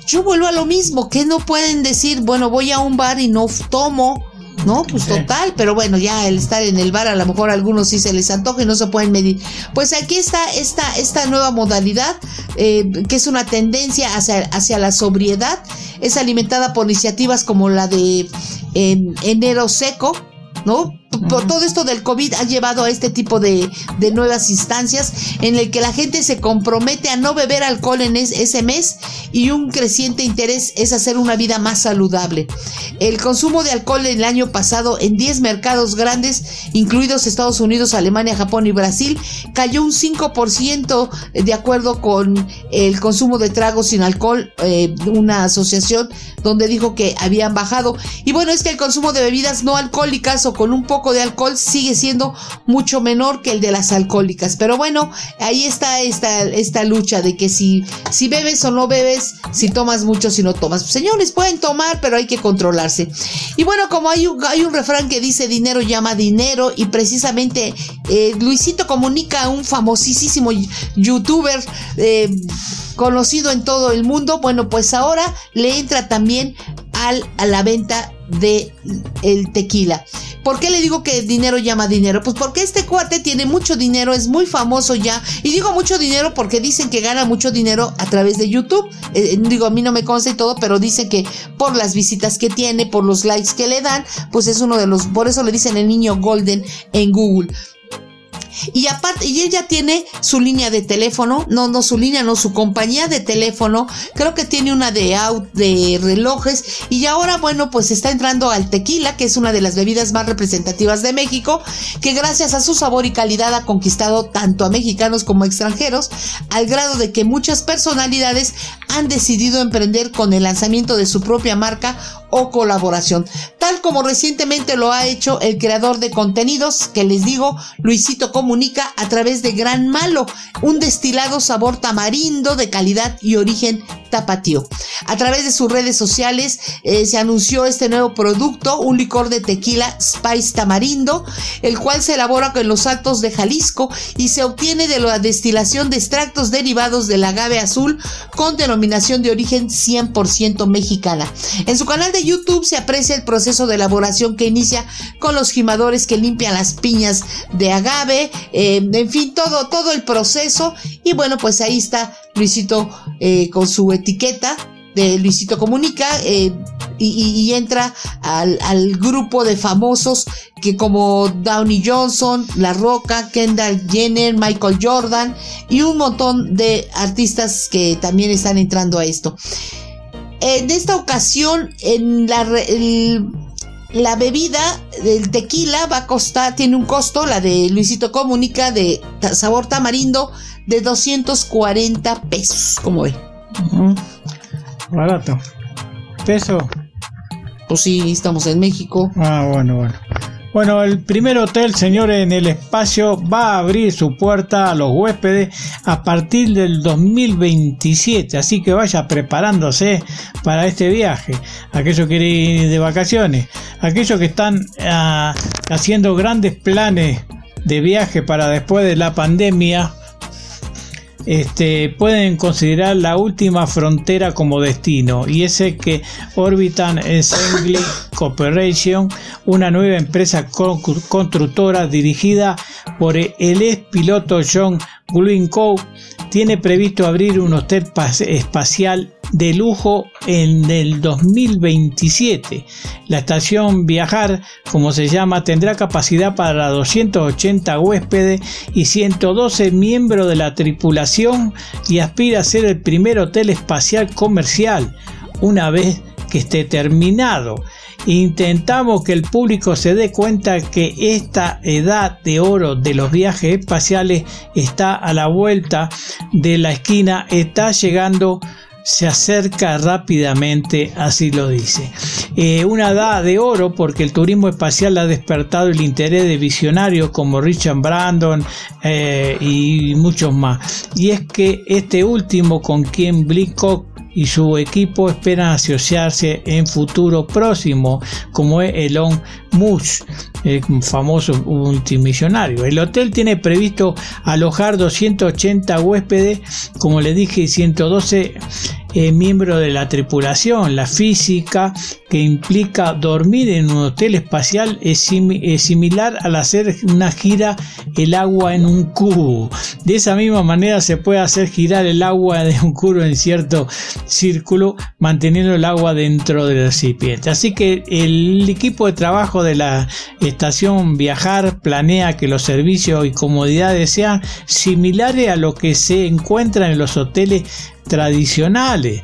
Yo vuelvo a lo mismo, que no pueden decir, bueno, voy a un bar y no tomo. No, pues Sí. total, pero bueno, ya el estar en el bar, a lo mejor a algunos sí se les antoja y no se pueden medir. Pues aquí está esta, esta nueva modalidad, eh, que es una tendencia hacia, hacia la sobriedad, es alimentada por iniciativas como la de en- enero seco, ¿no? Por todo esto del COVID ha llevado a este tipo de, de nuevas instancias en el que la gente se compromete a no beber alcohol en es- ese mes y un creciente interés es hacer una vida más saludable. El consumo de alcohol el año pasado en 10 mercados grandes, incluidos Estados Unidos, Alemania, Japón y Brasil, cayó un 5% de acuerdo con el consumo de tragos sin alcohol, eh, una asociación donde dijo que habían bajado. Y bueno, es que el consumo de bebidas no alcohólicas o con un poco de alcohol sigue siendo mucho menor que el de las alcohólicas. Pero bueno, ahí está esta, esta lucha de que si, si bebes o no bebes, si tomas mucho, si no tomas. Señores, pueden tomar, pero hay que controlarse. Y bueno, como hay un, hay un refrán que dice dinero llama dinero y precisamente eh, Luisito Comunica, un famosísimo youtuber eh, conocido en todo el mundo, bueno, pues ahora le entra también a la venta de el tequila. ¿Por qué le digo que dinero llama dinero? Pues porque este cuate tiene mucho dinero, es muy famoso ya. Y digo mucho dinero porque dicen que gana mucho dinero a través de YouTube. Eh, digo, a mí no me consta y todo, pero dicen que por las visitas que tiene, por los likes que le dan, pues es uno de los, por eso le dicen el niño golden en Google. Y aparte, y ella tiene su línea de teléfono, no, no su línea, no, su compañía de teléfono, creo que tiene una de out de relojes, y ahora, bueno, pues está entrando al tequila, que es una de las bebidas más representativas de México, que gracias a su sabor y calidad ha conquistado tanto a mexicanos como a extranjeros, al grado de que muchas personalidades han decidido emprender con el lanzamiento de su propia marca o colaboración, tal como recientemente lo ha hecho el creador de contenidos que les digo, Luisito Comunica a través de Gran Malo, un destilado sabor tamarindo de calidad y origen Tapatío. A través de sus redes sociales eh, se anunció este nuevo producto, un licor de tequila Spice Tamarindo, el cual se elabora con los altos de Jalisco y se obtiene de la destilación de extractos derivados del agave azul con denominación de origen 100% mexicana. En su canal de YouTube se aprecia el proceso de elaboración que inicia con los gimadores que limpian las piñas de agave, eh, en fin, todo, todo el proceso. Y bueno, pues ahí está Luisito eh, con su etiqueta de Luisito Comunica eh, y, entra al, grupo de famosos que como Downey Johnson, La Roca, Kendall Jenner, Michael Jordan y un montón de artistas que también están entrando a esto. En esta ocasión, en la, la bebida del tequila va a costar, tiene un costo, la de Luisito Comunica de sabor tamarindo de 240 pesos, como ve. Barato. Peso. Pues sí, estamos en México. Ah, bueno, bueno. Bueno, el primer hotel, señores, en el espacio va a abrir su puerta a los huéspedes a partir del 2027, así que vaya preparándose para este viaje. Aquellos que ir de vacaciones, aquellos que están ah, haciendo grandes planes de viaje para después de la pandemia, este, pueden considerar la última frontera como destino y ese que Orbitan Assembly Corporation, una nueva empresa constructora dirigida por el ex piloto John Glencoe, tiene previsto abrir un hotel espacial de lujo en el 2027. La estación Viajar, como se llama, tendrá capacidad para 280 huéspedes y 112 miembros de la tripulación y aspira a ser el primer hotel espacial comercial una vez que esté terminado. Intentamos que el público se dé cuenta que esta edad de oro de los viajes espaciales está a la vuelta de la esquina, está llegando se acerca rápidamente, así lo dice. Eh, una edad de oro porque el turismo espacial ha despertado el interés de visionarios como Richard Brandon eh, y muchos más. Y es que este último con quien Blickcock y su equipo esperan asociarse en futuro próximo, como es Elon Musk, el famoso multimillonario. El hotel tiene previsto alojar 280 huéspedes, como le dije, 112 eh, miembros de la tripulación. La física que implica dormir en un hotel espacial es, similar al hacer una gira el agua en un cubo. De esa misma manera se puede hacer girar el agua de un cubo en cierto círculo, manteniendo el agua dentro del recipiente. Así que el equipo de trabajo de la estación Viajar planea que los servicios y comodidades sean similares a lo que se encuentra en los hoteles tradicionales.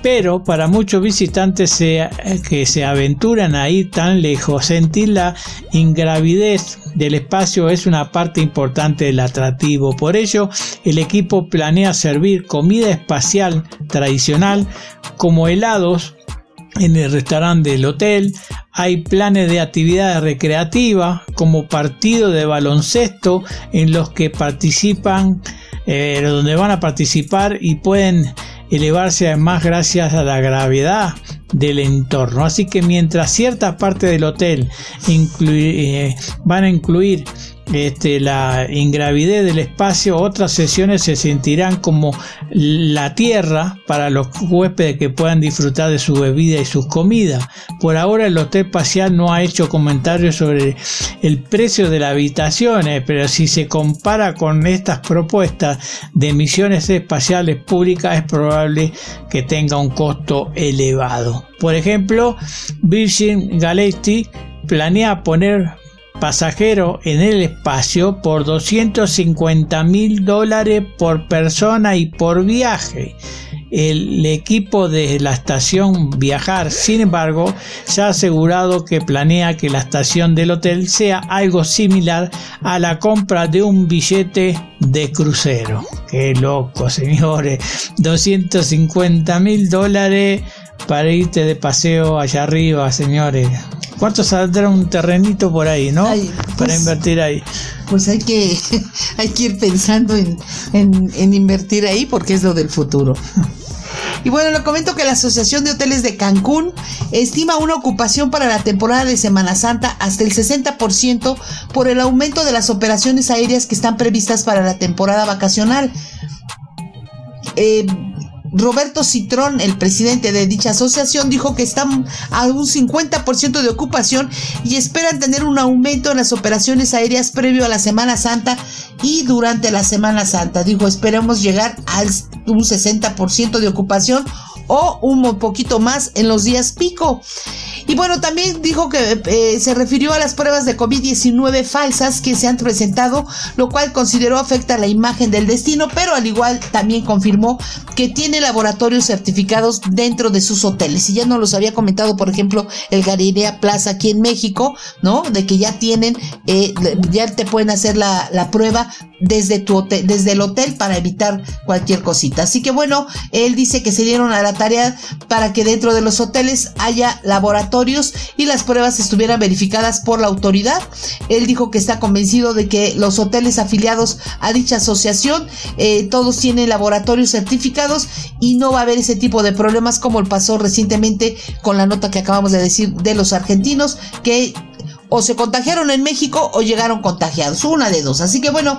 Pero para muchos visitantes que se aventuran a ir tan lejos, sentir la ingravidez del espacio es una parte importante del atractivo. Por ello, el equipo planea servir comida espacial tradicional como helados en el restaurante del hotel. Hay planes de actividades recreativas como partido de baloncesto en los que participan eh, donde van a participar y pueden elevarse además gracias a la gravedad del entorno. Así que mientras ciertas partes del hotel eh, van a incluir este, la ingravidez del espacio, otras sesiones se sentirán como la tierra para los huéspedes que puedan disfrutar de su bebida y sus comidas. Por ahora el hotel espacial no ha hecho comentarios sobre el precio de las habitaciones, pero si se compara con estas propuestas de misiones espaciales públicas es probable que tenga un costo elevado. Por ejemplo, Virgin Galactic planea poner pasajero en el espacio por 250 mil dólares por persona y por viaje. El equipo de la estación Viajar, sin embargo, se ha asegurado que planea que la estación del hotel sea algo similar a la compra de un billete de crucero. Qué loco, señores. 250 mil dólares para irte de paseo allá arriba, señores. ¿Cuánto saldrá un terrenito por ahí, no? Para pues, invertir ahí. Pues hay que, hay que ir pensando en, en, invertir ahí porque es lo del futuro. Y bueno, le comento que la Asociación de Hoteles de Cancún estima una ocupación para la temporada de Semana Santa hasta el 60% por el aumento de las operaciones aéreas que están previstas para la temporada vacacional. Eh, Roberto Citrón, el presidente de dicha asociación, dijo que están a un 50% de ocupación y esperan tener un aumento en las operaciones aéreas previo a la Semana Santa y durante la Semana Santa. Dijo, esperamos llegar a un 60% de ocupación o un poquito más en los días pico. Y bueno, también dijo que eh, se refirió a las pruebas de COVID-19 falsas que se han presentado, lo cual consideró afecta la imagen del destino, pero al igual también confirmó que tiene laboratorios certificados dentro de sus hoteles. Y ya no los había comentado, por ejemplo, el Galilea Plaza aquí en México, ¿no? De que ya tienen, eh, ya te pueden hacer la, la prueba desde tu hotel, desde el hotel para evitar cualquier cosita. Así que bueno, él dice que se dieron a la tarea para que dentro de los hoteles haya laboratorios y las pruebas estuvieran verificadas por la autoridad. Él dijo que está convencido de que los hoteles afiliados a dicha asociación eh, todos tienen laboratorios certificados y no va a haber ese tipo de problemas como pasó recientemente con la nota que acabamos de decir de los argentinos que o se contagiaron en México o llegaron contagiados, una de dos. Así que bueno,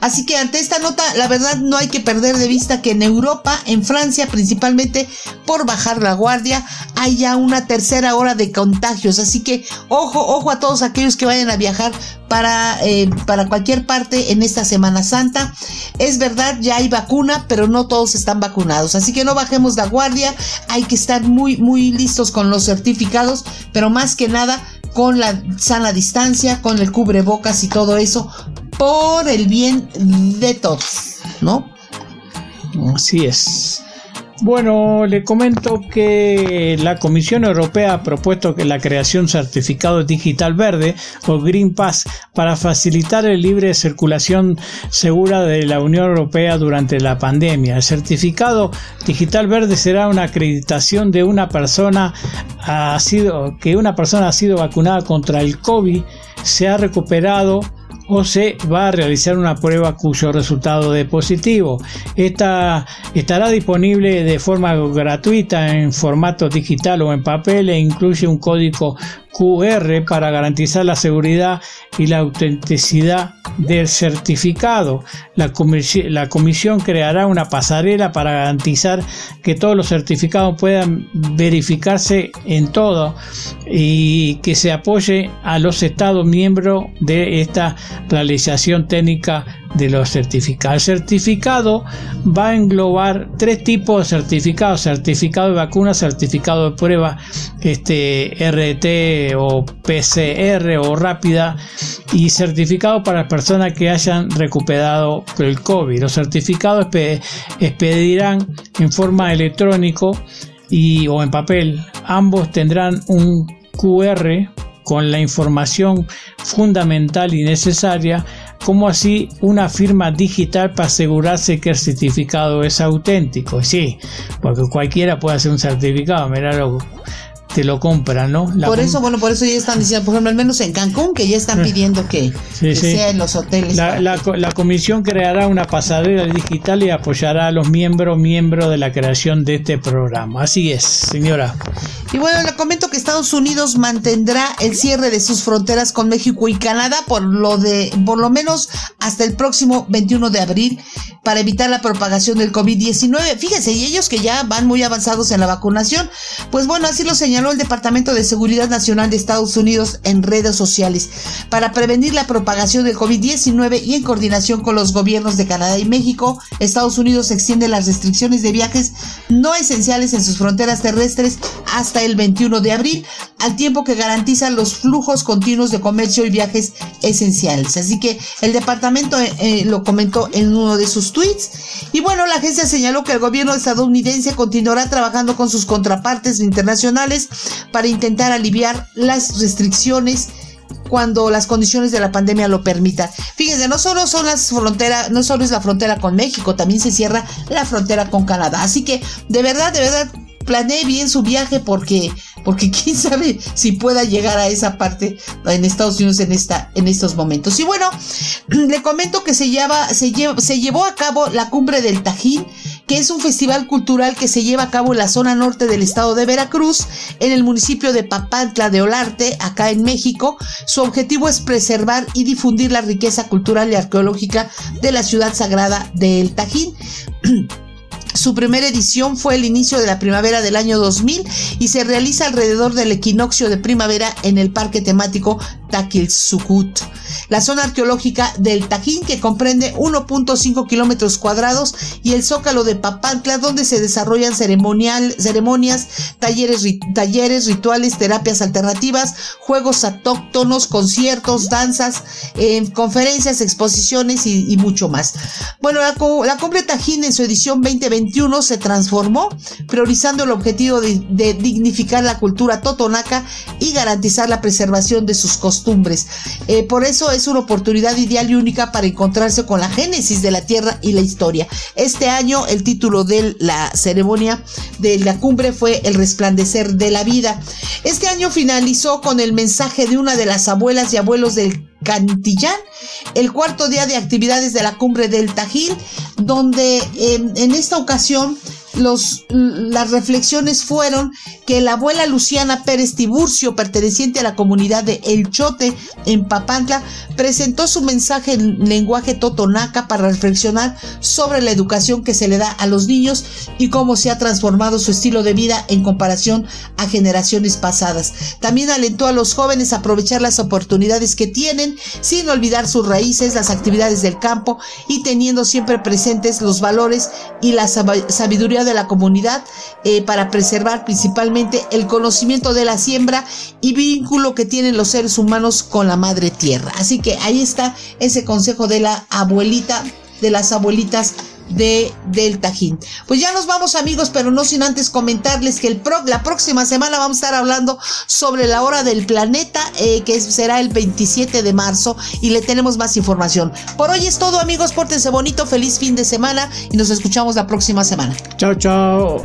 Así que ante esta nota, la verdad no hay que perder de vista que en Europa, en Francia principalmente, por bajar la guardia, hay ya una tercera hora de contagios. Así que ojo, ojo a todos aquellos que vayan a viajar para, eh, para cualquier parte en esta Semana Santa. Es verdad, ya hay vacuna, pero no todos están vacunados. Así que no bajemos la guardia, hay que estar muy, muy listos con los certificados, pero más que nada con la sana distancia, con el cubrebocas y todo eso, por el bien de todos, ¿no? Así es. Bueno, le comento que la Comisión Europea ha propuesto que la creación certificado digital verde o Green Pass para facilitar el libre circulación segura de la Unión Europea durante la pandemia. El certificado digital verde será una acreditación de una persona ha sido que una persona ha sido vacunada contra el COVID, se ha recuperado o se va a realizar una prueba cuyo resultado de positivo. Esta estará disponible de forma gratuita en formato digital o en papel e incluye un código QR para garantizar la seguridad y la autenticidad del certificado. La, la, comisión creará una pasarela para garantizar que todos los certificados puedan verificarse en todo y que se apoye a los estados miembros de esta realización técnica de los certificados. El certificado va a englobar tres tipos de certificados: certificado de vacuna, certificado de prueba este, RT o PCR o rápida y certificado para personas que hayan recuperado el COVID. Los certificados expedirán en forma electrónico y, o en papel. Ambos tendrán un QR con la información fundamental y necesaria como así una firma digital para asegurarse que el certificado es auténtico. Sí, porque cualquiera puede hacer un certificado, mira lo te lo compran, ¿no? por eso, bueno, por eso ya están diciendo, por ejemplo, al menos en Cancún, que ya están pidiendo que, sea en los hoteles. La, la, comisión creará una pasarela digital y apoyará a los miembros, miembros de la creación de este programa. Así es, señora. Y bueno, le comento que Estados Unidos mantendrá el cierre de sus fronteras con México y Canadá por lo de, por lo menos hasta el próximo 21 de abril para evitar la propagación del COVID-19. Fíjense, y ellos que ya van muy avanzados en la vacunación, pues bueno, así lo señaló el Departamento de Seguridad Nacional de Estados Unidos en redes sociales. Para prevenir la propagación del COVID-19 y en coordinación con los gobiernos de Canadá y México, Estados Unidos extiende las restricciones de viajes no esenciales en sus fronteras terrestres hasta el 21 de abril, al tiempo que garantiza los flujos continuos de comercio y viajes esenciales. Así que el departamento eh, eh, lo comentó en uno de sus tweets. Y bueno, la agencia señaló que el gobierno estadounidense continuará trabajando con sus contrapartes internacionales para intentar aliviar las restricciones cuando las condiciones de la pandemia lo permitan. Fíjense, no solo son las fronteras, no solo es la frontera con México, también se cierra la frontera con Canadá. Así que de verdad, de verdad, planee bien su viaje porque porque quién sabe si pueda llegar a esa parte en Estados Unidos en esta en estos momentos. Y bueno, le comento que se lleva se, se llevó a cabo la cumbre del Tajín que es un festival cultural que se lleva a cabo en la zona norte del estado de Veracruz, en el municipio de Papantla de Olarte, acá en México. Su objetivo es preservar y difundir la riqueza cultural y arqueológica de la ciudad sagrada del Tajín. Su primera edición fue el inicio de la primavera del año 2000 y se realiza alrededor del equinoccio de primavera en el parque temático Taquilsucut. La zona arqueológica del Tajín, que comprende 1.5 kilómetros cuadrados, y el Zócalo de Papantla, donde se desarrollan ceremonial, ceremonias, talleres, talleres, rituales, terapias alternativas, juegos autóctonos, conciertos, danzas, eh, conferencias, exposiciones y, mucho más. Bueno, la, la Cumbre Tajín en su edición 2021 se transformó, priorizando el objetivo de, de dignificar la cultura totonaca y garantizar la preservación de sus costumbres costumbres. Eh, por eso es una oportunidad ideal y única para encontrarse con la génesis de la tierra y la historia. Este año el título de la ceremonia de la cumbre fue El resplandecer de la vida. Este año finalizó con el mensaje de una de las abuelas y abuelos del Cantillán, el cuarto día de actividades de la cumbre del Tajil, donde em, en esta ocasión las reflexiones fueron que la abuela Luciana Pérez Tiburcio, perteneciente a la comunidad de El Chote en Papantla, presentó su mensaje en lenguaje totonaca para reflexionar sobre la educación que se le da a los niños y cómo se ha transformado su estilo de vida en comparación a generaciones pasadas. También alentó a los jóvenes a aprovechar las oportunidades que tienen sin olvidar sus raíces, las actividades del campo y teniendo siempre presentes los valores y la sabiduría de la comunidad eh, para preservar principalmente el conocimiento de la siembra y vínculo que tienen los seres humanos con la madre tierra. Así que ahí está ese consejo de la abuelita, de las abuelitas de del Tajín. Pues ya nos vamos amigos, pero no sin antes comentarles que el la próxima semana vamos a estar hablando sobre la hora del planeta, eh, que será el 27 de marzo y le tenemos más información. Por hoy es todo amigos, pórtense bonito, feliz fin de semana y nos escuchamos la próxima semana. Chao, chao.